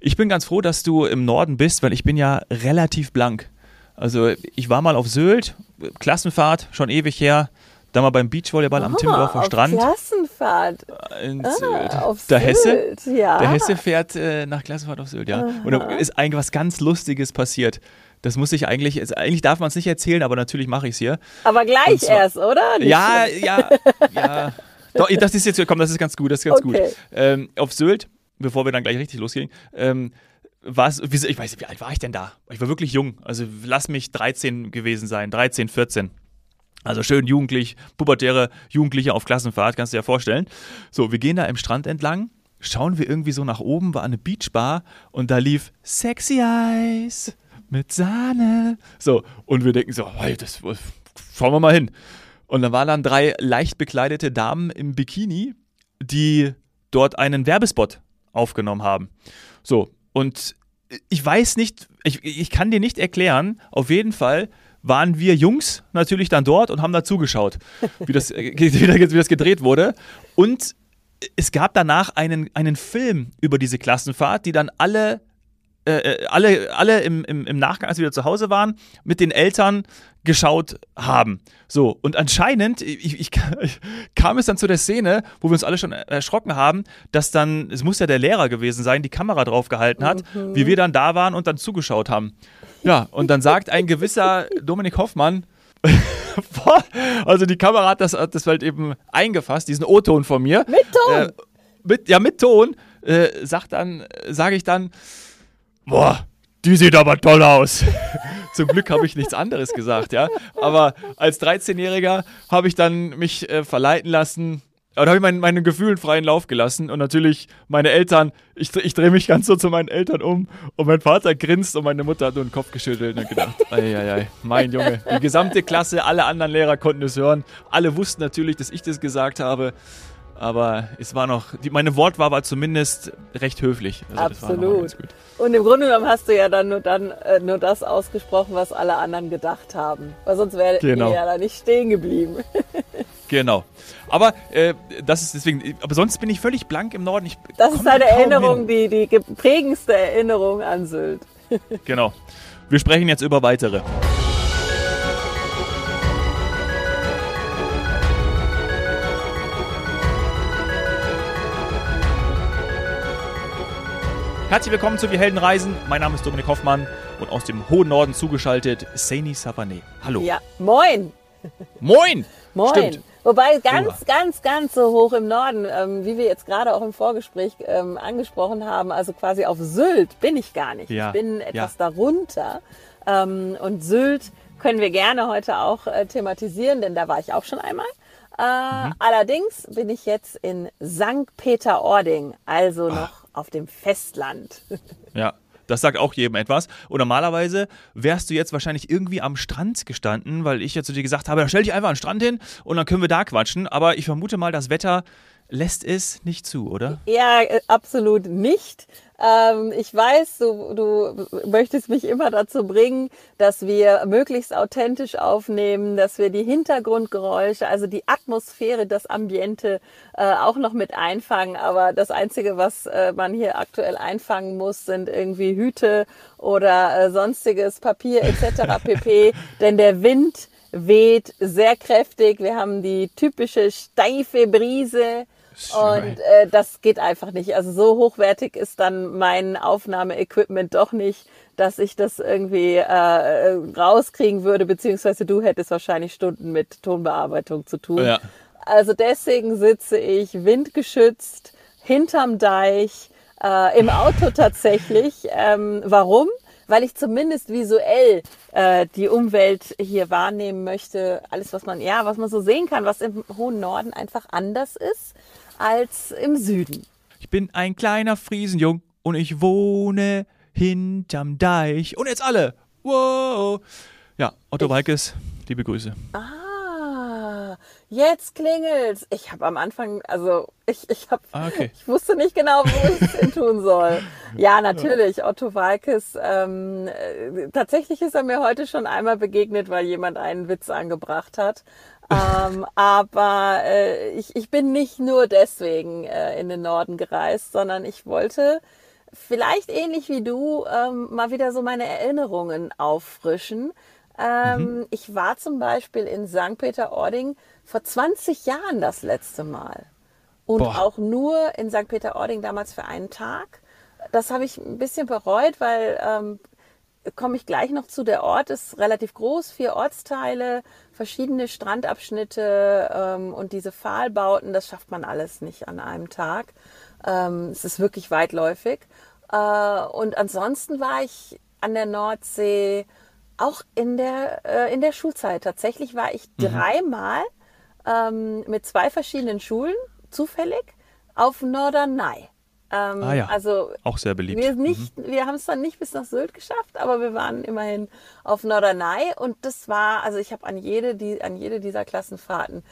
Ich bin ganz froh, dass du im Norden bist, weil ich bin ja relativ blank. Also ich war mal auf Sylt, Klassenfahrt, schon ewig her. Da mal beim Beachvolleyball am Timmendorfer auf Strand. Klassenfahrt. In Ah, Sylt. auf der Sylt, Hesse, ja. der Hesse fährt äh, nach Klassenfahrt auf Sylt, ja. Und da ist eigentlich was ganz Lustiges passiert. Das muss ich eigentlich, also eigentlich darf man es nicht erzählen, aber natürlich mache ich es hier. Aber gleich zwar- erst, oder? Nicht Ja, ja, ja. Doch, das ist jetzt, komm, das ist ganz gut, das ist ganz Okay. gut. Ähm, auf Sylt, bevor wir dann gleich richtig losgehen, ähm, wie- ich weiß nicht, wie alt war ich denn da? Ich war wirklich jung, also lass mich 13 gewesen sein, 13, 14. Also schön jugendlich, pubertäre Jugendliche auf Klassenfahrt, kannst du dir ja vorstellen. So, wir gehen da im Strand entlang, schauen wir irgendwie so nach oben, war eine Beachbar und da lief Sexy Eyes mit Sahne. So, und wir denken so, hey, das, schauen wir mal hin. Und dann waren dann drei leicht bekleidete Damen im Bikini, die dort einen Werbespot aufgenommen haben. So, und ich weiß nicht, ich, ich kann dir nicht erklären, auf jeden Fall waren wir Jungs natürlich dann dort und haben da zugeschaut, wie das, äh, wie das wie das gedreht wurde. Und es gab danach einen, einen Film über diese Klassenfahrt, die dann alle äh, äh, alle, alle im, im, im Nachgang, als wir wieder zu Hause waren, mit den Eltern geschaut haben. So, und anscheinend ich, ich, ich, kam es dann zu der Szene, wo wir uns alle schon erschrocken haben, dass dann, es muss ja der Lehrer gewesen sein, die Kamera drauf gehalten hat, wie wir dann da waren und dann zugeschaut haben. Ja, und dann sagt ein gewisser Dominik Hoffmann, also die Kamera hat das, hat das halt eben eingefasst, diesen O-Ton von mir. Mit Ton? Äh, mit, ja, mit Ton. Äh, sagt dann, sage ich dann, boah, die sieht aber toll aus. Zum Glück habe ich nichts anderes gesagt, ja. Aber als 13-Jähriger habe ich dann mich äh, verleiten lassen. Aber da habe ich meinen, meinen Gefühlen freien Lauf gelassen und natürlich meine Eltern, ich, ich drehe mich ganz so zu meinen Eltern um und mein Vater grinst und meine Mutter hat nur den Kopf geschüttelt und gedacht, ei, mein Junge. Die gesamte Klasse, alle anderen Lehrer konnten es hören. Alle wussten natürlich, dass ich das gesagt habe. Aber es war noch, die, meine Wortwahl war zumindest recht höflich. Also Absolut. Und im Grunde genommen hast du ja dann nur, dann, äh, nur das ausgesprochen, was alle anderen gedacht haben. Weil sonst wäre Genau. ja da nicht stehen geblieben. Genau. Aber äh, das ist deswegen, aber sonst bin ich völlig blank im Norden. Ich Das ist deine Erinnerung, hin. die, die prägendste Erinnerung an Sylt. Genau. Wir sprechen jetzt über weitere. Herzlich willkommen zu Wir Helden reisen. Mein Name ist Dominik Hoffmann und aus dem hohen Norden zugeschaltet Saini Savané. Hallo. Ja, moin. Moin! Moin. Stimmt. Wobei ganz, Oha. ganz, ganz so hoch im Norden, ähm, wie wir jetzt gerade auch im Vorgespräch ähm, angesprochen haben, also quasi auf Sylt bin ich gar nicht. Ja, Ich bin etwas ja. darunter. Ähm, und Sylt können wir gerne heute auch äh, thematisieren, denn da war ich auch schon einmal. Äh, Mhm. Allerdings bin ich jetzt in St. Peter-Ording, also noch auf dem Festland. Ja, das sagt auch jedem etwas. Und normalerweise wärst du jetzt wahrscheinlich irgendwie am Strand gestanden, weil ich jetzt zu dir gesagt habe, stell dich einfach an den Strand hin und dann können wir da quatschen. Aber ich vermute mal, das Wetter lässt es nicht zu, oder? Ja, äh, absolut nicht. Ähm, ich weiß, du, du möchtest mich immer dazu bringen, dass wir möglichst authentisch aufnehmen, dass wir die Hintergrundgeräusche, also die Atmosphäre, das Ambiente äh, auch noch mit einfangen. Aber das Einzige, was äh, man hier aktuell einfangen muss, sind irgendwie Hüte oder äh, sonstiges Papier etc. pp. Denn der Wind weht sehr kräftig. Wir haben die typische steife Brise. Und äh, das geht einfach nicht. Also so hochwertig ist dann mein Aufnahmeequipment doch nicht, dass ich das irgendwie äh, rauskriegen würde, beziehungsweise du hättest wahrscheinlich Stunden mit Tonbearbeitung zu tun. Ja. Also deswegen sitze ich windgeschützt hinterm Deich, äh, im Auto tatsächlich. Ähm, warum? Weil ich zumindest visuell äh, die Umwelt hier wahrnehmen möchte. Alles, was man, ja, was man so sehen kann, was im hohen Norden einfach anders ist als im Süden. Ich bin ein kleiner Friesenjung und ich wohne hinterm Deich. Und jetzt alle. Wow. Ja, Otto Walkes, liebe Grüße. Ah, jetzt klingelt's. Ich habe am Anfang, also ich, ich habe, Ah, okay. ich wusste nicht genau, wo ich es hin tun soll. Ja, natürlich. Otto Walkes. Ähm, äh, tatsächlich ist er mir heute schon einmal begegnet, weil jemand einen Witz angebracht hat. Ähm, aber äh, ich, ich bin nicht nur deswegen äh, in den Norden gereist, sondern ich wollte vielleicht ähnlich wie du ähm, mal wieder so meine Erinnerungen auffrischen. Ähm, mhm. Ich war zum Beispiel in St. Peter-Ording vor 20 Jahren das letzte Mal. Und Boah. auch nur in St. Peter-Ording damals für einen Tag. Das habe ich ein bisschen bereut, weil ähm, komme ich gleich noch zu. Der Ort ist relativ groß, vier Ortsteile, verschiedene Strandabschnitte ähm, und diese Pfahlbauten, das schafft man alles nicht an einem Tag. Ähm, es ist wirklich weitläufig. Äh, und ansonsten war ich an der Nordsee auch in der, äh, in der Schulzeit. Tatsächlich war ich mhm. dreimal ähm, mit zwei verschiedenen Schulen zufällig auf Norderney. Ähm, ah ja, also auch sehr beliebt. Wir, nicht, mhm. wir haben es dann nicht bis nach Sylt geschafft, aber wir waren immerhin auf Norderney und das war, also ich habe an jede, die, an jede dieser Klassenfahrten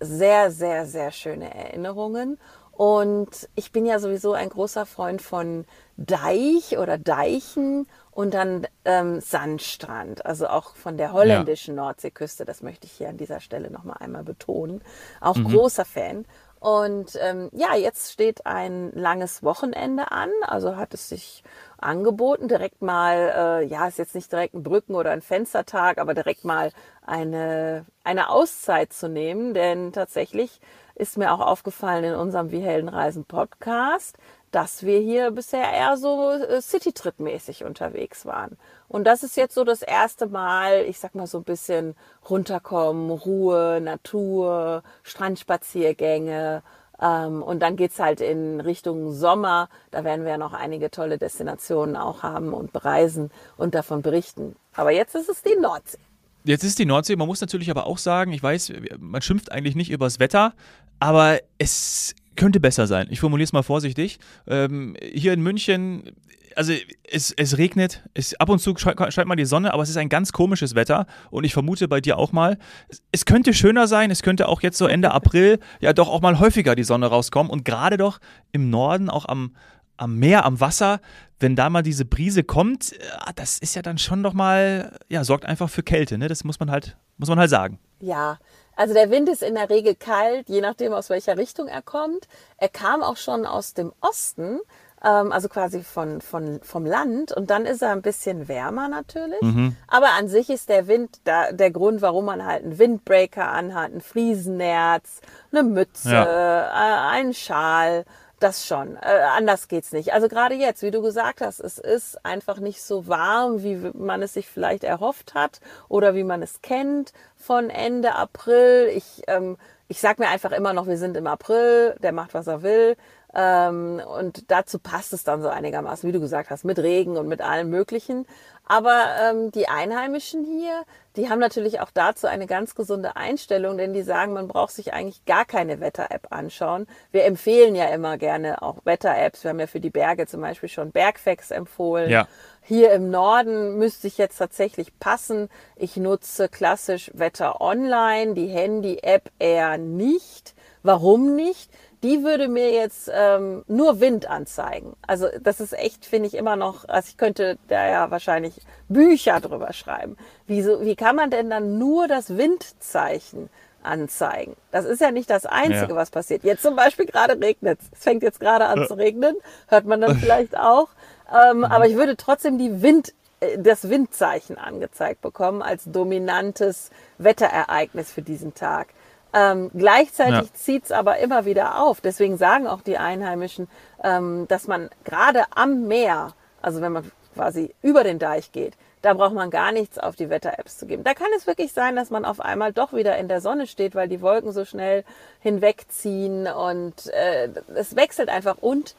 sehr, sehr, sehr schöne Erinnerungen. Und ich bin ja sowieso ein großer Freund von Deich oder Deichen und dann ähm, Sandstrand, also auch von der holländischen ja. Nordseeküste. Das möchte ich hier an dieser Stelle nochmal einmal betonen. Auch mhm. großer Fan. Und ähm, ja, jetzt steht ein langes Wochenende an, also hat es sich angeboten, direkt mal, äh, ja, ist jetzt nicht direkt ein Brücken- oder ein Fenstertag, aber direkt mal eine, eine Auszeit zu nehmen, denn tatsächlich ist mir auch aufgefallen in unserem Wie Heldenreisen Podcast, dass wir hier bisher eher so äh, City-Trip-mäßig unterwegs waren. Und das ist jetzt so das erste Mal, ich sag mal so ein bisschen runterkommen, Ruhe, Natur, Strandspaziergänge. Ähm, und dann geht's halt in Richtung Sommer. Da werden wir ja noch einige tolle Destinationen auch haben und bereisen und davon berichten. Aber jetzt ist es die Nordsee. Jetzt ist die Nordsee, man muss natürlich aber auch sagen, ich weiß, man schimpft eigentlich nicht übers Wetter, aber es könnte besser sein. Ich formuliere es mal vorsichtig. Ähm, hier in München, also es, es regnet, es, ab und zu scheint mal die Sonne, aber es ist ein ganz komisches Wetter und ich vermute bei dir auch mal. Es, es könnte schöner sein, es könnte auch jetzt so Ende April ja doch auch mal häufiger die Sonne rauskommen und gerade doch im Norden, auch am, am Meer, am Wasser, wenn da mal diese Brise kommt, äh, das ist ja dann schon doch mal, ja, sorgt einfach für Kälte, ne? Das muss man halt, muss man halt sagen. Ja, also der Wind ist in der Regel kalt, je nachdem aus welcher Richtung er kommt. Er kam auch schon aus dem Osten, ähm, also quasi von, von, vom Land und dann ist er ein bisschen wärmer natürlich. Mhm. Aber an sich ist der Wind da, der Grund, warum man halt einen Windbreaker anhat, ein Friesennerz, eine Mütze, ja. äh, einen Schal das schon. Äh, anders geht's nicht. Also gerade jetzt, wie du gesagt hast, es ist einfach nicht so warm, wie man es sich vielleicht erhofft hat oder wie man es kennt von Ende April. Ich, ähm, ich sag mir einfach immer noch, wir sind im April, der macht, was er will. Ähm, und dazu passt es dann so einigermaßen, wie du gesagt hast, mit Regen und mit allem Möglichen. Aber ähm, die Einheimischen hier, die haben natürlich auch dazu eine ganz gesunde Einstellung, denn die sagen, man braucht sich eigentlich gar keine Wetter-App anschauen. Wir empfehlen ja immer gerne auch Wetter-Apps. Wir haben ja für die Berge zum Beispiel schon Bergfacts empfohlen. Ja. Hier im Norden müsste ich jetzt tatsächlich passen. Ich nutze klassisch Wetter Online, die Handy-App eher nicht. Warum nicht? die würde mir jetzt ähm, nur Wind anzeigen. Also das ist echt, finde ich immer noch, also ich könnte da ja wahrscheinlich Bücher drüber schreiben. Wieso, wie kann man denn dann nur das Windzeichen anzeigen? Das ist ja nicht das Einzige, ja. was passiert. Jetzt zum Beispiel gerade regnet es. Es fängt jetzt gerade an zu regnen, hört man dann vielleicht auch. Ähm, mhm. Aber ich würde trotzdem die Wind äh, das Windzeichen angezeigt bekommen als dominantes Wetterereignis für diesen Tag. Ähm, gleichzeitig ja. zieht es aber immer wieder auf. Deswegen sagen auch die Einheimischen, ähm, dass man gerade am Meer, also wenn man quasi über den Deich geht, da braucht man gar nichts auf die Wetter-Apps zu geben. Da kann es wirklich sein, dass man auf einmal doch wieder in der Sonne steht, weil die Wolken so schnell hinwegziehen und äh, es wechselt einfach. Und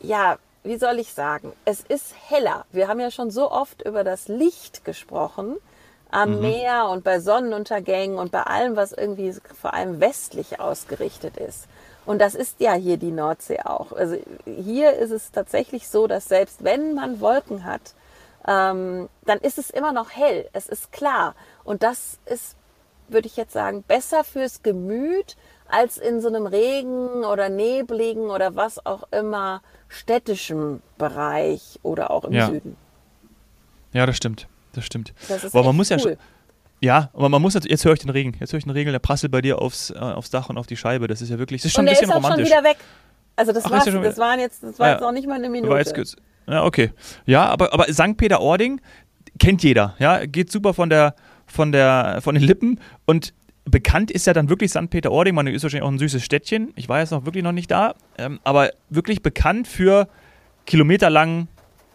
ja, wie soll ich sagen, es ist heller. Wir haben ja schon so oft über das Licht gesprochen am mhm. Meer und bei Sonnenuntergängen und bei allem, was irgendwie vor allem westlich ausgerichtet ist. Und das ist ja hier die Nordsee auch. Also hier ist es tatsächlich so, dass selbst wenn man Wolken hat, ähm, dann ist es immer noch hell. Es ist klar. Und das ist, würde ich jetzt sagen, besser fürs Gemüt als in so einem Regen oder nebligen oder was auch immer städtischem Bereich oder auch im ja. Süden. Ja, das stimmt das stimmt. Das ist aber man muss cool. ja ja, aber man muss jetzt höre ich den Regen. Jetzt höre ich den Regen, der prasselt bei dir aufs, äh, aufs Dach und auf die Scheibe. Das ist ja wirklich, das ist schon und ein bisschen ist auch romantisch. schon wieder weg. Also das, Ach, war's, das waren jetzt, das war ja, jetzt noch nicht mal eine Minute. War jetzt, Ja, okay. Ja, aber, aber St. Peter-Ording kennt jeder. Ja, geht super von der, von der, von den Lippen und bekannt ist ja dann wirklich St. Peter-Ording. Man ist wahrscheinlich auch ein süßes Städtchen. Ich war jetzt noch wirklich noch nicht da, ähm, aber wirklich bekannt für kilometerlangen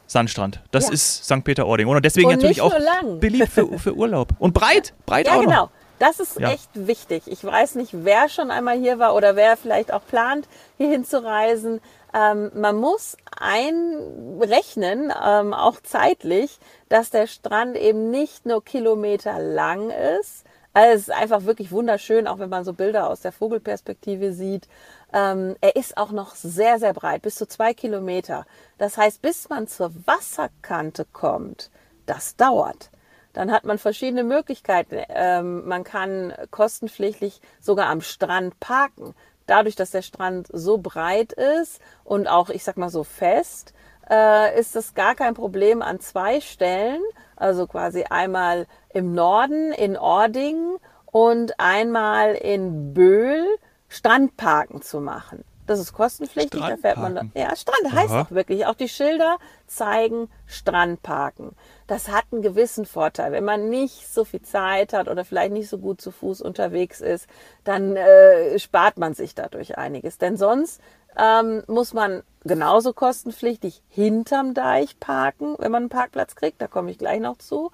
Sandstrand. Das Ja. ist St. Peter-Ording. Und deswegen Und natürlich auch lang. beliebt für, für Urlaub. Und breit, breit Ja, auch genau. noch. Das ist Ja. echt wichtig. Ich weiß nicht, wer schon einmal hier war oder wer vielleicht auch plant, hier hinzureisen. Ähm, man muss einrechnen, ähm, auch zeitlich, dass der Strand eben nicht nur Kilometer lang ist. Also es ist einfach wirklich wunderschön, auch wenn man so Bilder aus der Vogelperspektive sieht. Ähm, er ist auch noch sehr, sehr breit, bis zu zwei Kilometer. Das heißt, bis man zur Wasserkante kommt, das dauert. Dann hat man verschiedene Möglichkeiten. Ähm, man kann kostenpflichtig sogar am Strand parken. Dadurch, dass der Strand so breit ist und auch, ich sag mal so fest, äh, ist es gar kein Problem an zwei Stellen, also quasi einmal im Norden in Ording und einmal in Böhl Strandparken zu machen. Das ist kostenpflichtig, da fährt man da, ja, Strand heißt Aha. auch wirklich. Auch die Schilder zeigen Strandparken. Das hat einen gewissen Vorteil. Wenn man nicht so viel Zeit hat oder vielleicht nicht so gut zu Fuß unterwegs ist, dann äh, spart man sich dadurch einiges. Denn sonst ähm, muss man genauso kostenpflichtig hinterm Deich parken, wenn man einen Parkplatz kriegt. Da komme ich gleich noch zu.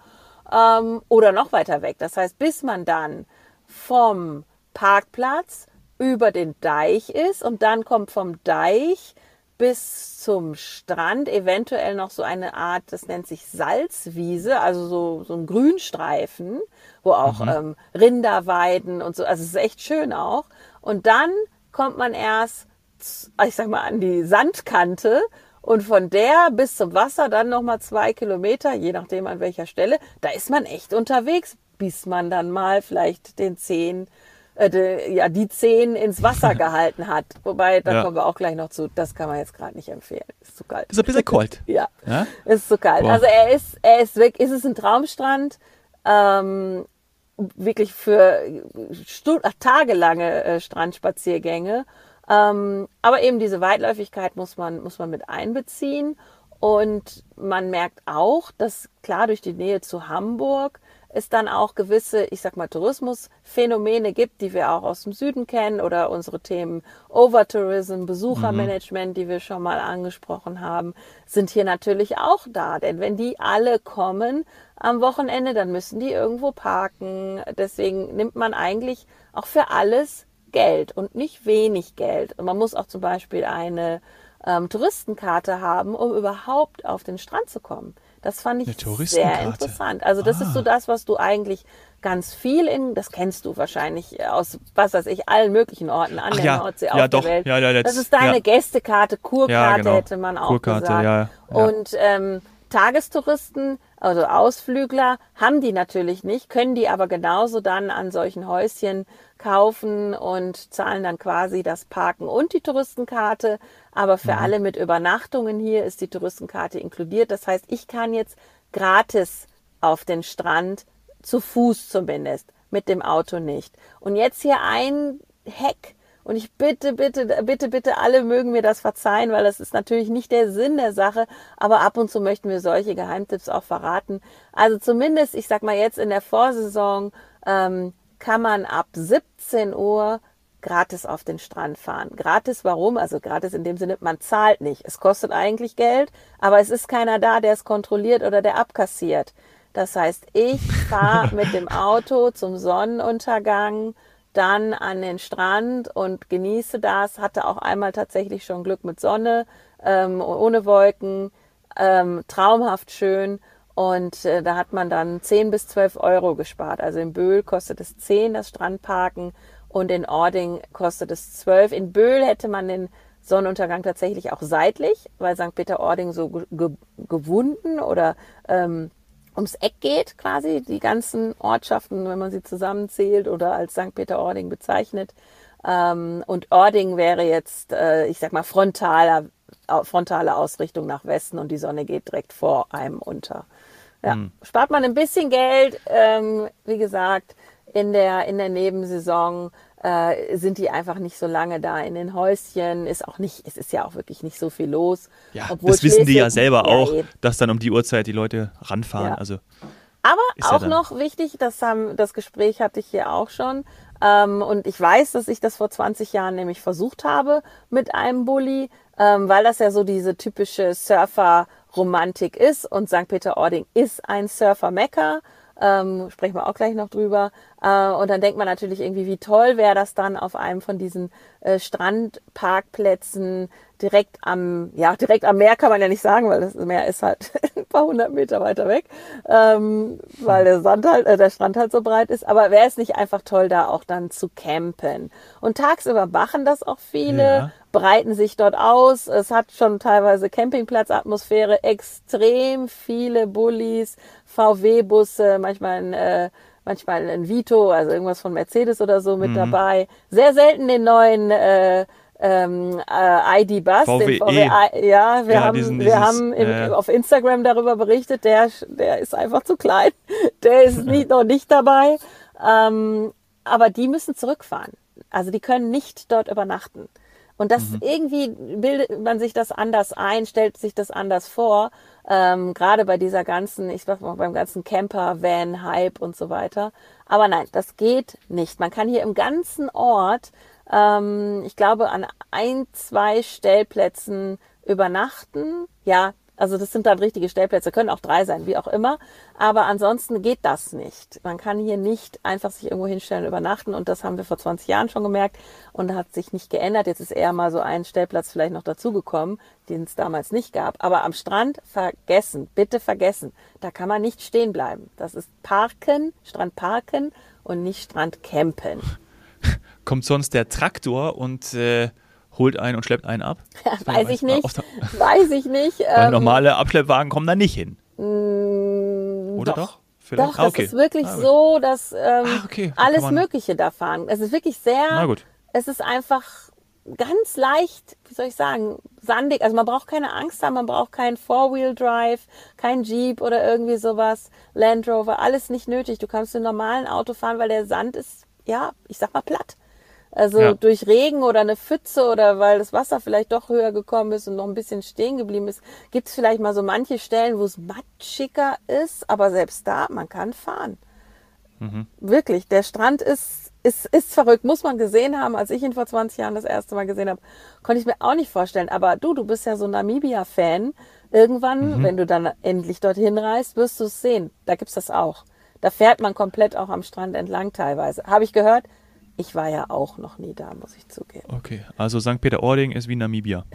Ähm, oder noch weiter weg. Das heißt, bis man dann vom Parkplatz über den Deich ist und dann kommt vom Deich bis zum Strand eventuell noch so eine Art, das nennt sich Salzwiese, also so, so ein Grünstreifen, wo auch ähm, Rinder weiden und so. Also es ist echt schön auch. Und dann kommt man erst, ich sag mal, an die Sandkante und von der bis zum Wasser dann nochmal zwei Kilometer, je nachdem an welcher Stelle. Da ist man echt unterwegs, bis man dann mal vielleicht den Zehen äh, de, ja, die Zehen ins Wasser gehalten hat. Wobei, da Ja. kommen wir auch gleich noch zu. Das kann man jetzt gerade nicht empfehlen. Ist zu kalt. Ist ein bisschen kalt. Ja, Ja? ist zu kalt. Boah. Also er ist, er ist weg. Ist es ein Traumstrand? Ähm, wirklich für Stu ach, tagelange äh, Strandspaziergänge. Ähm, aber eben diese Weitläufigkeit muss man, muss man mit einbeziehen. Und man merkt auch, dass klar durch die Nähe zu Hamburg es dann auch gewisse, ich sag mal, Tourismusphänomene gibt, die wir auch aus dem Süden kennen oder unsere Themen Overtourism, Besuchermanagement, die wir schon mal angesprochen haben, sind hier natürlich auch da. Denn wenn die alle kommen am Wochenende, dann müssen die irgendwo parken. Deswegen nimmt man eigentlich auch für alles Geld und nicht wenig Geld. Und man muss auch zum Beispiel eine ähm, Touristenkarte haben, um überhaupt auf den Strand zu kommen. Das fand ich sehr interessant. Also das ist so das, was du eigentlich ganz viel in, das kennst du wahrscheinlich aus, was weiß ich, allen möglichen Orten an Ach der ja, Nordsee, ja auf doch, der Welt. ja, ja, das jetzt- ist deine ja. Gästekarte, Kurkarte genau. hätte man auch Kurkarte, gesagt. Und ähm, Tagestouristen, also Ausflügler, haben die natürlich nicht, können die aber genauso dann an solchen Häuschen kaufen und zahlen dann quasi das Parken und die Touristenkarte. Aber für alle mit Übernachtungen hier ist die Touristenkarte inkludiert. Das heißt, ich kann jetzt gratis auf den Strand, zu Fuß zumindest, mit dem Auto nicht. Und jetzt hier ein Hack. Und ich bitte, bitte, bitte, bitte, alle mögen mir das verzeihen, weil das ist natürlich nicht der Sinn der Sache. Aber ab und zu möchten wir solche Geheimtipps auch verraten. Also zumindest, ich sag mal jetzt in der Vorsaison, ähm, kann man ab 17 Uhr gratis auf den Strand fahren. Gratis, warum? Also gratis in dem Sinne, man zahlt nicht. Es kostet eigentlich Geld, aber es ist keiner da, der es kontrolliert oder der abkassiert. Das heißt, ich fahre mit dem Auto zum Sonnenuntergang, dann an den Strand und genieße das. Hatte auch einmal tatsächlich schon Glück mit Sonne, ähm, ohne Wolken, ähm, traumhaft schön. Und äh, da hat man dann 10 bis 12 Euro gespart. Also in Böhl kostet es 10, das Strandparken, und in Ording kostet es 12. In Böhl hätte man den Sonnenuntergang tatsächlich auch seitlich, weil St. Peter-Ording so ge ge gewunden oder ähm, ums Eck geht quasi, die ganzen Ortschaften, wenn man sie zusammenzählt oder als St. Peter-Ording bezeichnet. Ähm, und Ording wäre jetzt, äh, ich sag mal, frontaler, frontale Ausrichtung nach Westen und die Sonne geht direkt vor einem unter. Ja, spart man ein bisschen Geld, ähm, wie gesagt, in der, in der Nebensaison äh, sind die einfach nicht so lange da in den Häuschen. Ist auch nicht, es ist ja auch wirklich nicht so viel los. Ja, Obwohl das wissen die ja selber Ja, auch, eben. dass dann um die Uhrzeit die Leute ranfahren. Ja. Also Aber ja auch dann- noch wichtig, das, haben, das Gespräch hatte ich hier auch schon. Ähm, und ich weiß, dass ich das vor 20 Jahren nämlich versucht habe mit einem Bulli, ähm, weil das ja so diese typische Surfer-Romantik ist. Und St. Peter-Ording ist ein Surfer-Mecker. Ähm, sprechen wir auch gleich noch drüber. Äh, und dann denkt man natürlich irgendwie, wie toll wäre das dann auf einem von diesen äh, Strandparkplätzen direkt am, ja, direkt am Meer kann man ja nicht sagen, weil das Meer ist halt ein paar hundert Meter weiter weg, ähm, weil der Sand halt, äh, der Strand halt so breit ist. Aber wäre es nicht einfach toll, da auch dann zu campen? Und tagsüber machen das auch viele, Ja. breiten sich dort aus. Es hat schon teilweise Campingplatzatmosphäre, extrem viele Bullis, VW-Busse, manchmal ein, äh, manchmal ein Vito, also irgendwas von Mercedes oder so Mhm. mit dabei. Sehr selten den neuen äh, ähm, äh, ID-Bus, den VWE. VW, ja, wir Ja, haben, diesen- wir haben im, äh, auf Instagram darüber berichtet, der, der ist einfach zu klein, der ist nicht, noch nicht dabei, ähm, aber die müssen zurückfahren. Also die können nicht dort übernachten. Und das Mhm. irgendwie bildet man sich das anders ein, stellt sich das anders vor. Ähm, gerade bei dieser ganzen, ich sag mal, beim ganzen Camper-Van-Hype und so weiter. Aber nein, das geht nicht. Man kann hier im ganzen Ort, ähm, ich glaube, an ein, zwei Stellplätzen übernachten. Ja, also das sind dann richtige Stellplätze, können auch drei sein, wie auch immer. Aber ansonsten geht das nicht. Man kann hier nicht einfach sich irgendwo hinstellen und übernachten. Und das haben wir vor 20 Jahren schon gemerkt und hat sich nicht geändert. Jetzt ist eher mal so ein Stellplatz vielleicht noch dazugekommen, den es damals nicht gab. Aber am Strand vergessen, bitte vergessen. Da kann man nicht stehen bleiben. Das ist Parken, Strand parken und nicht Strand campen. Kommt sonst der Traktor und äh, holt einen und schleppt einen ab? Wäre Weiß ich nicht. oft- Weiß ich nicht. Weil Ähm, normale Abschleppwagen kommen da nicht hin. mh, Oder doch? Vielleicht? Doch, Ah, es okay. ist wirklich Ah, so, dass ähm, Ah, okay. Da alles Mögliche da fahren. Es ist wirklich sehr, Na gut. es ist einfach ganz leicht, wie soll ich sagen, sandig. Also man braucht keine Angst haben, man braucht keinen Four-Wheel-Drive, kein Jeep oder irgendwie sowas, Land Rover, alles nicht nötig. Du kannst mit einem normalen Auto fahren, weil der Sand ist, ja, ich sag mal platt. Also Ja. durch Regen oder eine Pfütze oder weil das Wasser vielleicht doch höher gekommen ist und noch ein bisschen stehen geblieben ist, gibt es vielleicht mal so manche Stellen, wo es matschiger ist, aber selbst da, man kann fahren. Wirklich, der Strand ist, ist, ist verrückt, muss man gesehen haben. Als ich ihn vor 20 Jahren das erste Mal gesehen habe, konnte ich mir auch nicht vorstellen. Aber du, du bist ja so Namibia-Fan. Irgendwann, wenn du dann endlich dorthin reist, wirst du es sehen. Da gibt's das auch. Da fährt man komplett auch am Strand entlang teilweise. Habe ich gehört. Ich war ja auch noch nie da, muss ich zugeben. Okay, also St. Peter-Ording ist wie Namibia.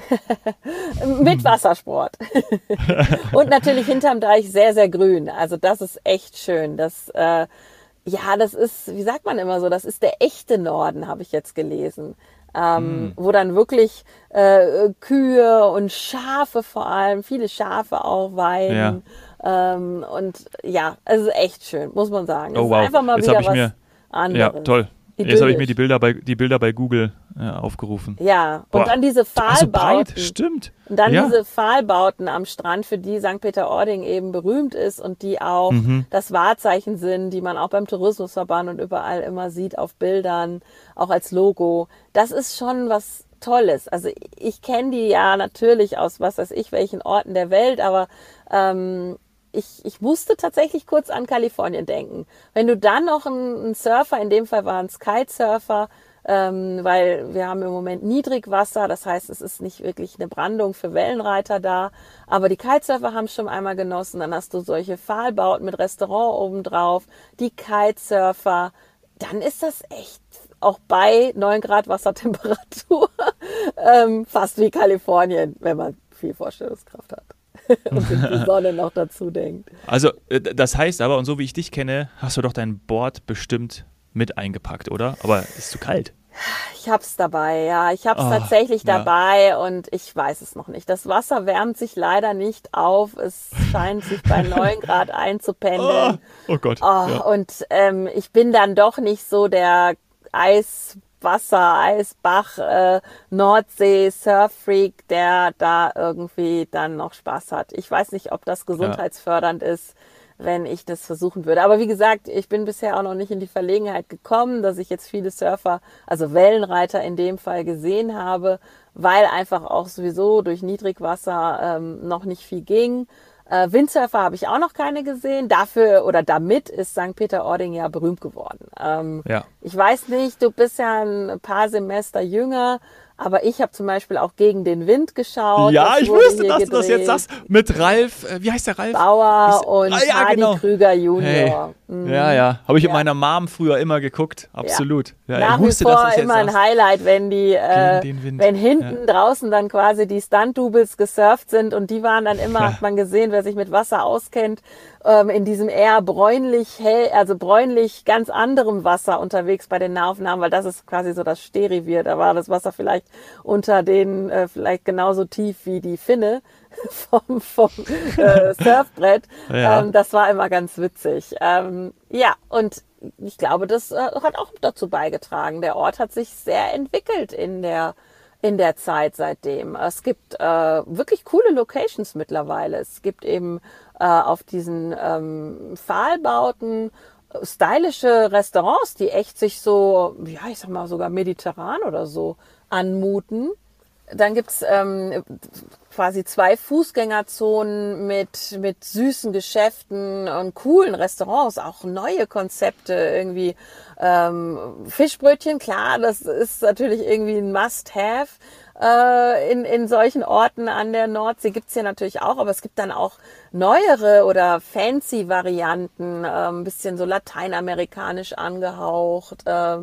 Mit Wassersport. und natürlich hinterm Deich sehr, sehr grün. Also das ist echt schön. Das, äh, ja, das ist, wie sagt man immer so, das ist der echte Norden, habe ich jetzt gelesen. Ähm, Wo dann wirklich äh, Kühe und Schafe vor allem, viele Schafe auch weiden. Ähm, und ja, es ist echt schön, muss man sagen. Oh wow, einfach mal jetzt wieder was mir, anderes. ja toll. Jetzt habe ich mir die Idyllisch. Bilder bei, die Bilder bei Google äh, aufgerufen. Ja, und Boah, dann diese Also Pfahlbauten. stimmt. Und dann ja. diese Pfahlbauten am Strand, für die St. Peter-Ording eben berühmt ist und die auch Mhm. das Wahrzeichen sind, die man auch beim Tourismusverband und überall immer sieht auf Bildern, auch als Logo. Das ist schon was Tolles. Also ich kenne die ja natürlich aus was weiß ich welchen Orten der Welt, aber ähm, ich, ich musste tatsächlich kurz an Kalifornien denken. Wenn du dann noch einen, Surfer, in dem Fall waren es Kitesurfer, ähm, weil wir haben im Moment Niedrigwasser, das heißt, es ist nicht wirklich eine Brandung für Wellenreiter da, aber die Kitesurfer haben es schon einmal genossen, dann hast du solche Pfahlbauten mit Restaurant obendrauf, die Kitesurfer, dann ist das echt auch bei 9 Grad Wassertemperatur ähm, fast wie Kalifornien, wenn man viel Vorstellungskraft hat und die Sonne noch dazu denkt. Also, äh, das heißt aber, und so wie ich dich kenne, hast du doch dein Board bestimmt mit eingepackt, oder? Aber ist zu kalt. Ich hab's dabei, ja. Ich hab's Ah, tatsächlich ja. dabei und ich weiß es noch nicht. Das Wasser wärmt sich leider nicht auf. Es scheint sich bei 9 Grad einzupendeln. Oh, oh Gott. Oh, ja. Und ähm, ich bin dann doch nicht so der Eiswasser, Eisbach, äh, Nordsee, Surffreak, der da irgendwie dann noch Spaß hat. Ich weiß nicht, ob das gesundheitsfördernd ist. wenn ich das versuchen würde. Aber wie gesagt, ich bin bisher auch noch nicht in die Verlegenheit gekommen, dass ich jetzt viele Surfer, also Wellenreiter in dem Fall gesehen habe, weil einfach auch sowieso durch Niedrigwasser ähm, noch nicht viel ging. Äh, Windsurfer habe ich auch noch keine gesehen. Dafür oder damit ist St. Peter-Ording ja berühmt geworden. Ähm, ja. Ich weiß nicht, du bist ja ein paar Semester jünger. Aber ich habe zum Beispiel auch gegen den Wind geschaut. Ja, ich wusste, dass gedreht. du das jetzt sagst. Mit Ralf, äh, wie heißt der Ralf? Bauer und ah, ja, Hardy genau. Krüger Junior. Hey. Mhm. Ja, ja. Habe ich ja. mit meiner Mom früher immer geguckt. Absolut. Ja. Ja, Nach wusste, wie vor immer ein Highlight, wenn die, äh, wenn hinten draußen dann quasi die Stunt-Doubles gesurft sind und die waren dann immer, hat man gesehen, wer sich mit Wasser auskennt, ähm, in diesem eher bräunlich hell, also bräunlich ganz anderem Wasser unterwegs bei den Nahaufnahmen, weil das ist quasi so das Stehrevier. Da war das Wasser vielleicht unter den, äh, vielleicht genauso tief wie die Finne vom, vom äh, Surfbrett. Ja. Ähm, das war immer ganz witzig. Ähm, ja, und ich glaube, das äh, hat auch dazu beigetragen. Der Ort hat sich sehr entwickelt in der in der Zeit seitdem. Es gibt äh, wirklich coole Locations mittlerweile. Es gibt eben äh, auf diesen ähm, Pfahlbauten stylische Restaurants, die echt sich so, ja, ich sag mal sogar mediterran oder so anmuten. Dann gibt's ähm, quasi zwei Fußgängerzonen mit, mit süßen Geschäften und coolen Restaurants, auch neue Konzepte, irgendwie ähm, Fischbrötchen, klar, das ist natürlich irgendwie ein Must-Have äh, in, in solchen Orten an der Nordsee. Gibt's hier natürlich auch, aber es gibt dann auch neuere oder fancy Varianten, äh, ein bisschen so lateinamerikanisch angehaucht. Äh,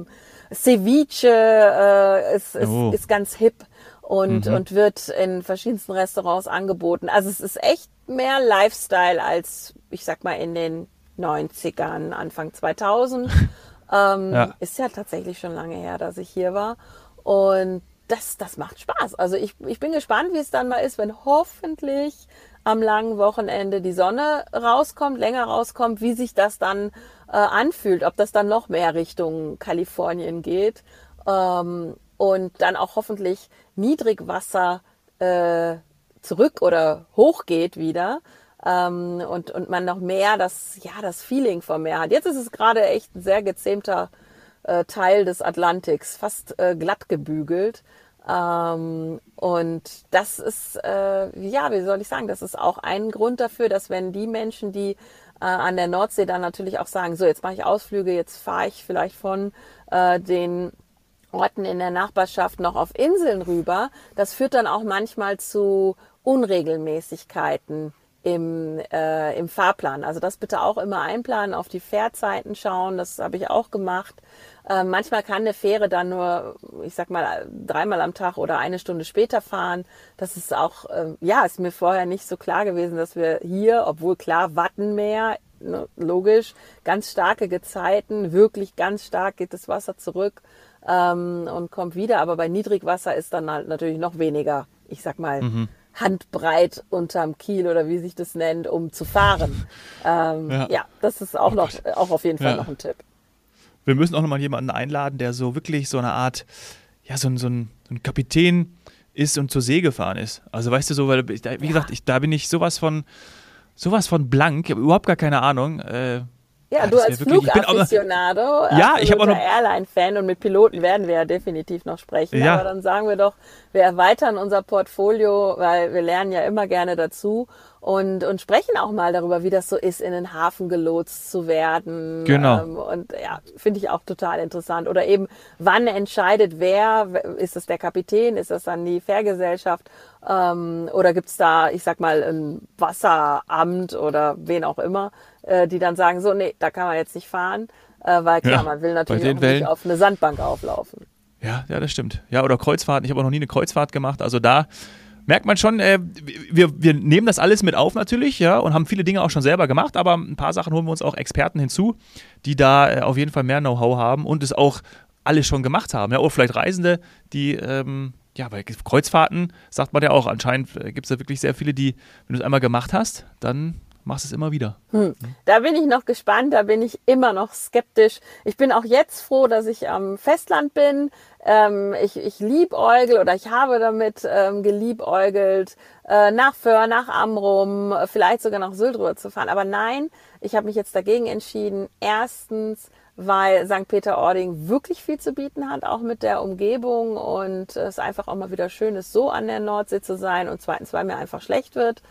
Ceviche äh, ist, ist, oh. ist ganz hip und, mhm. und wird in verschiedensten Restaurants angeboten. Also es ist echt mehr Lifestyle als, ich sag mal, in den 90ern, Anfang 2000. ähm, ja. Ist ja tatsächlich schon lange her, dass ich hier war. Und das, das macht Spaß. Also ich, ich bin gespannt, wie es dann mal ist, wenn hoffentlich am langen Wochenende die Sonne rauskommt, länger rauskommt, wie sich das dann äh, anfühlt, ob das dann noch mehr Richtung Kalifornien geht. Ähm, und dann auch hoffentlich Niedrigwasser äh, zurück oder hochgeht wieder ähm, und, und man noch mehr das, ja, das Feeling vom Meer hat. Jetzt ist es gerade echt ein sehr gezähmter äh, Teil des Atlantiks, fast äh, glatt gebügelt. Ähm, und das ist, äh, ja, wie soll ich sagen, das ist auch ein Grund dafür, dass wenn die Menschen, die äh, an der Nordsee dann natürlich auch sagen, so jetzt mache ich Ausflüge, jetzt fahre ich vielleicht von äh, den Orten in der Nachbarschaft noch auf Inseln rüber. Das führt dann auch manchmal zu Unregelmäßigkeiten im, äh, im Fahrplan. Also das bitte auch immer einplanen, auf die Fährzeiten schauen. Das habe ich auch gemacht. Äh, manchmal kann eine Fähre dann nur, ich sag mal, dreimal am Tag oder eine Stunde später fahren. Das ist auch, äh, ja, ist mir vorher nicht so klar gewesen, dass wir hier, obwohl klar Wattenmeer, ne, logisch, ganz starke Gezeiten, wirklich ganz stark geht das Wasser zurück ähm, und kommt wieder. Aber bei Niedrigwasser ist dann halt natürlich noch weniger, ich sag mal, mhm. Handbreit unterm Kiel oder wie sich das nennt, um zu fahren. Ähm, ja. ja. das ist auch oh noch, auch auf jeden Fall ja. noch ein Tipp. Wir müssen auch noch mal jemanden einladen, der so wirklich so eine Art, ja, so, so, ein, so ein Kapitän ist und zur See gefahren ist. Also weißt du so, weil, wie ja. gesagt, ich, da bin ich sowas von, sowas von blank, ich habe überhaupt gar keine Ahnung. Äh, ja, du als Flugafficionado, ja, ich habe auch noch Airline-Fan und mit Piloten werden wir ja definitiv noch sprechen. Ja. Aber dann sagen wir doch, wir erweitern unser Portfolio, weil wir lernen ja immer gerne dazu und, und sprechen auch mal darüber, wie das so ist, in den Hafen gelotst zu werden. Genau. Ähm, und ja, finde ich auch total interessant. Oder eben, wann entscheidet wer? Ist es der Kapitän? Ist das dann die Fährgesellschaft? Ähm, oder gibt's da, ich sag mal, ein Wasseramt oder wen auch immer, äh, die dann sagen, so, nee, da kann man jetzt nicht fahren. Äh, weil klar, ja, man will natürlich auch nicht auf eine Sandbank auflaufen. Ja, ja, das stimmt. Ja, oder Kreuzfahrten. Ich habe auch noch nie eine Kreuzfahrt gemacht. Also da merkt man schon, äh, wir, wir nehmen das alles mit auf natürlich, ja, und haben viele Dinge auch schon selber gemacht, aber ein paar Sachen holen wir uns auch Experten hinzu, die da äh, auf jeden Fall mehr Know-how haben und es auch alles schon gemacht haben. Ja, oder vielleicht Reisende, die, ähm, ja, bei Kreuzfahrten sagt man ja auch, anscheinend äh, gibt es da wirklich sehr viele, die, wenn du es einmal gemacht hast, dann machst es immer wieder. Hm. Da bin ich noch gespannt, da bin ich immer noch skeptisch. Ich bin auch jetzt froh, dass ich am Festland bin. Ähm, ich, ich liebäugel oder ich habe damit ähm, geliebäugelt, äh, nach Föhr, nach Amrum, vielleicht sogar nach Sylt zu fahren. Aber nein, ich habe mich jetzt dagegen entschieden. Erstens, weil St. Peter-Ording wirklich viel zu bieten hat, auch mit der Umgebung. Und es einfach auch mal wieder schön ist, so an der Nordsee zu sein. Und zweitens, weil mir einfach schlecht wird.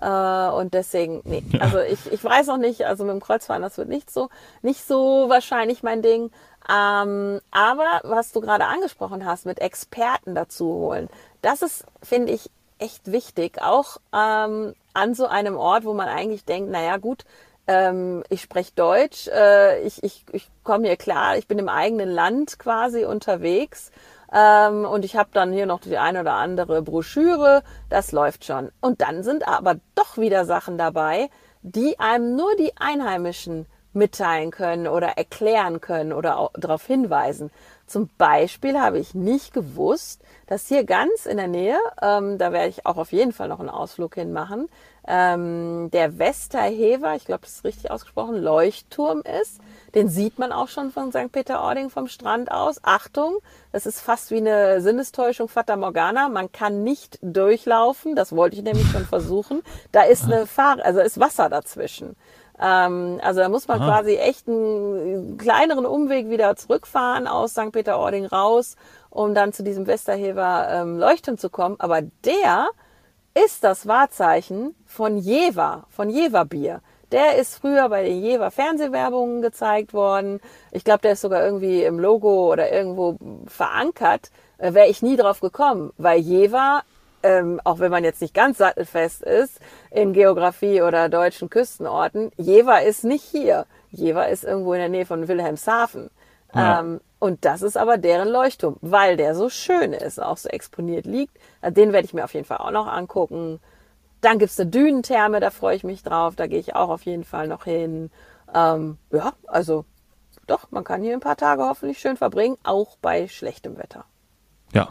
Äh, und deswegen, nee, also ich, ich weiß noch nicht, also mit dem Kreuzfahren, das wird nicht so, nicht so wahrscheinlich mein Ding, ähm, aber was du gerade angesprochen hast, mit Experten dazu holen, das ist, finde ich, echt wichtig, auch ähm, an so einem Ort, wo man eigentlich denkt, naja gut, ähm, ich spreche Deutsch, äh, ich, ich, ich komme hier klar, ich bin im eigenen Land quasi unterwegs. Ähm, und ich habe dann hier noch die eine oder andere Broschüre, das läuft schon. Und dann sind aber doch wieder Sachen dabei, die einem nur die Einheimischen mitteilen können oder erklären können oder darauf hinweisen. Zum Beispiel habe ich nicht gewusst, dass hier ganz in der Nähe, ähm, da werde ich auch auf jeden Fall noch einen Ausflug hin machen, ähm, der Westerhever, ich glaube, das ist richtig ausgesprochen, Leuchtturm ist. Den sieht man auch schon von St. Peter-Ording vom Strand aus. Achtung, das ist fast wie eine Sinnestäuschung Fata Morgana. Man kann nicht durchlaufen. Das wollte ich nämlich schon versuchen. Da ist eine Fahr also ist Wasser dazwischen. Ähm, also da muss man Aha. quasi echt einen kleineren Umweg wieder zurückfahren aus St. Peter-Ording raus, um dann zu diesem Westerhever ähm, Leuchtturm zu kommen. Aber der ist das Wahrzeichen von Jever, von Jever Bier. Der ist früher bei den Jever Fernsehwerbungen gezeigt worden. Ich glaube, der ist sogar irgendwie im Logo oder irgendwo verankert. Äh, Wäre ich nie drauf gekommen, weil Jever, ähm, auch wenn man jetzt nicht ganz sattelfest ist in Geografie oder deutschen Küstenorten, Jever ist nicht hier. Jever ist irgendwo in der Nähe von Wilhelmshaven. Ja. Ähm, und das ist aber deren Leuchtturm, weil der so schön ist, auch so exponiert liegt. Also den werde ich mir auf jeden Fall auch noch angucken. Dann gibt's eine Dünentherme, da freue ich mich drauf. Da gehe ich auch auf jeden Fall noch hin. Ähm, ja, also doch, man kann hier ein paar Tage hoffentlich schön verbringen, auch bei schlechtem Wetter. Ja,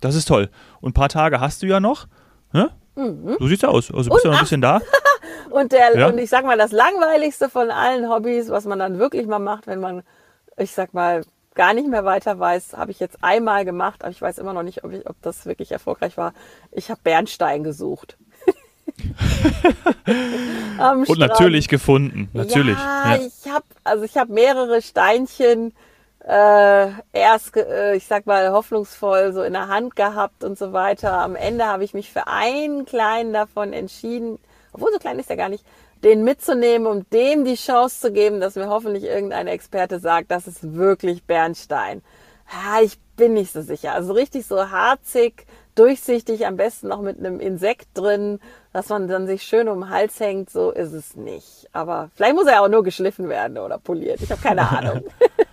das ist toll. Und ein paar Tage hast du ja noch. Ne? Mhm. So sieht's aus. Also bist du ja noch ein bisschen da. und, der, ja? und ich sag mal, das langweiligste von allen Hobbys, was man dann wirklich mal macht, wenn man ich sag mal, gar nicht mehr weiter weiß, habe ich jetzt einmal gemacht, aber ich weiß immer noch nicht, ob, ich, ob das wirklich erfolgreich war. Ich habe Bernstein gesucht. Und natürlich gefunden, natürlich. Ja, ja. ich habe also ich habe mehrere Steinchen äh, erst, äh, ich sag mal, hoffnungsvoll so in der Hand gehabt und so weiter. Am Ende habe ich mich für einen kleinen davon entschieden, obwohl so klein ist er gar nicht, den mitzunehmen, um dem die Chance zu geben, dass mir hoffentlich irgendein Experte sagt, das ist wirklich Bernstein. Ja, ich bin nicht so sicher. Also richtig so harzig, durchsichtig, am besten noch mit einem Insekt drin, dass man dann sich schön um den Hals hängt, so ist es nicht. Aber vielleicht muss er auch nur geschliffen werden oder poliert. Ich habe keine Ahnung.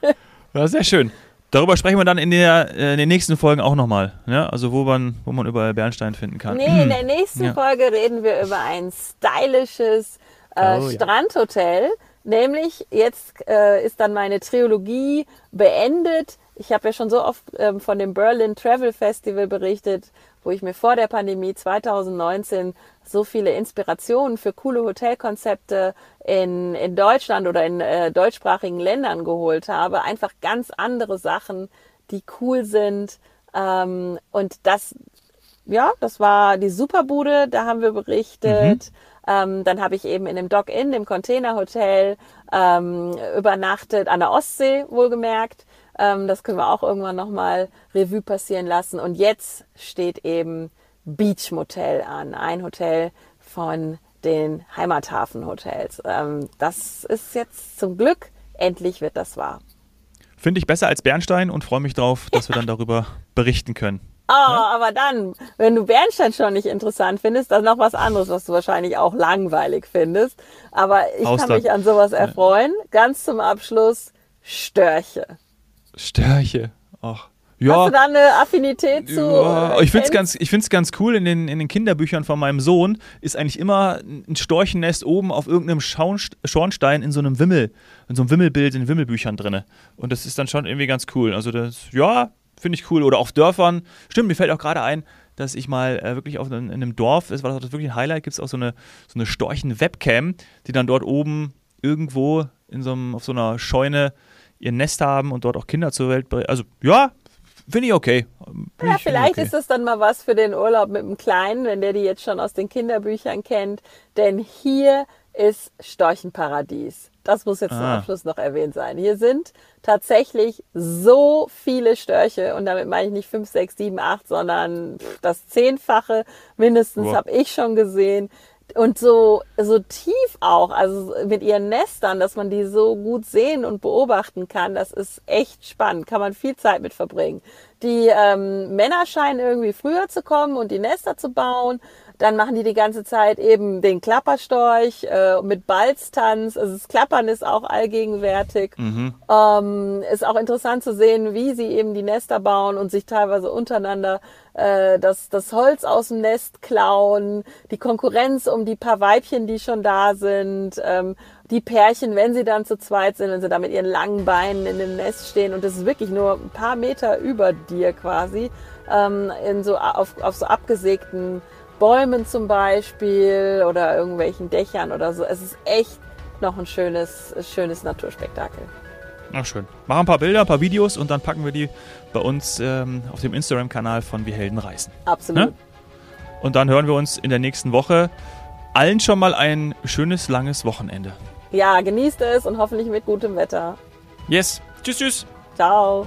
ja, sehr schön. Darüber sprechen wir dann in, der, äh, in den nächsten Folgen auch nochmal. Ja? Also wo man, wo man überall Bernstein finden kann. Nee, in der nächsten ja. Folge reden wir über ein stylisches äh, oh, Strandhotel. Ja. Nämlich jetzt äh, ist dann meine Trilogie beendet. Ich habe ja schon so oft ähm, von dem Berlin Travel Festival berichtet, wo ich mir vor der Pandemie 2019 so viele Inspirationen für coole Hotelkonzepte in, in Deutschland oder in äh, deutschsprachigen Ländern geholt habe. Einfach ganz andere Sachen, die cool sind. Ähm, und das, ja, das war die Superbude, da haben wir berichtet. Mhm. Ähm, dann habe ich eben in dem Dock-In, dem Containerhotel, ähm, übernachtet, an der Ostsee wohlgemerkt. Ähm, das können wir auch irgendwann nochmal Revue passieren lassen. Und jetzt steht eben Beach Motel an, ein Hotel von den Heimathafen-Hotels. Ähm, das ist jetzt zum Glück, endlich wird das wahr. Finde ich besser als Bernstein und freue mich drauf, dass wir dann darüber berichten können. Oh, ja? aber dann, wenn du Bernstein schon nicht interessant findest, dann noch was anderes, was du wahrscheinlich auch langweilig findest. Aber ich Austern. kann mich an sowas erfreuen. Ja. Ganz zum Abschluss Störche. Störche. Ach. Ja. Hast du da eine Affinität zu? Ja, ich finde es ganz, ich find's ganz cool. In den, in den Kinderbüchern von meinem Sohn ist eigentlich immer ein Storchennest oben auf irgendeinem Schornstein in so einem Wimmel, in so einem Wimmelbild in Wimmelbüchern drin. Und das ist dann schon irgendwie ganz cool. Also das, ja, Finde ich cool. Oder auf Dörfern. Stimmt, mir fällt auch gerade ein, dass ich mal äh, wirklich auf einem, in einem Dorf, das war das wirklich ein Highlight, gibt es auch so eine, so eine Storchen-Webcam, die dann dort oben irgendwo in so einem, auf so einer Scheune ihr Nest haben und dort auch Kinder zur Welt bringen. Also ja, finde ich okay. Find Ja, ich- vielleicht okay. ist das dann mal was für den Urlaub mit dem Kleinen, wenn der die jetzt schon aus den Kinderbüchern kennt. Denn hier ist Storchenparadies. Das muss jetzt zum Ah. Abschluss noch erwähnt sein. Hier sind tatsächlich so viele Störche und damit meine ich nicht fünf, sechs, sieben, acht, sondern das Zehnfache mindestens habe ich schon gesehen. Und so, so tief auch, also mit ihren Nestern, dass man die so gut sehen und beobachten kann, das ist echt spannend. Kann man viel Zeit mit verbringen. Die ähm, Männer scheinen irgendwie früher zu kommen und die Nester zu bauen. Dann machen die die ganze Zeit eben den Klapperstorch äh, mit Balztanz. Also das Klappern ist auch allgegenwärtig. Ähm, ist auch interessant zu sehen, wie sie eben die Nester bauen und sich teilweise untereinander äh, das, das Holz aus dem Nest klauen. Die Konkurrenz um die paar Weibchen, die schon da sind. Ähm, die Pärchen, wenn sie dann zu zweit sind, wenn sie da mit ihren langen Beinen in dem Nest stehen und das ist wirklich nur ein paar Meter über dir quasi, ähm, in so auf, auf so abgesägten Bäumen zum Beispiel oder irgendwelchen Dächern oder so. Es ist echt noch ein schönes, schönes Naturspektakel. Ach schön. Machen ein paar Bilder, ein paar Videos und dann packen wir die bei uns ähm, auf dem Instagram-Kanal von Wir Helden reisen. Absolut. Ne? Und dann hören wir uns in der nächsten Woche. Allen schon mal ein schönes, langes Wochenende. Ja, genießt es und hoffentlich mit gutem Wetter. Yes. Tschüss, tschüss. Ciao.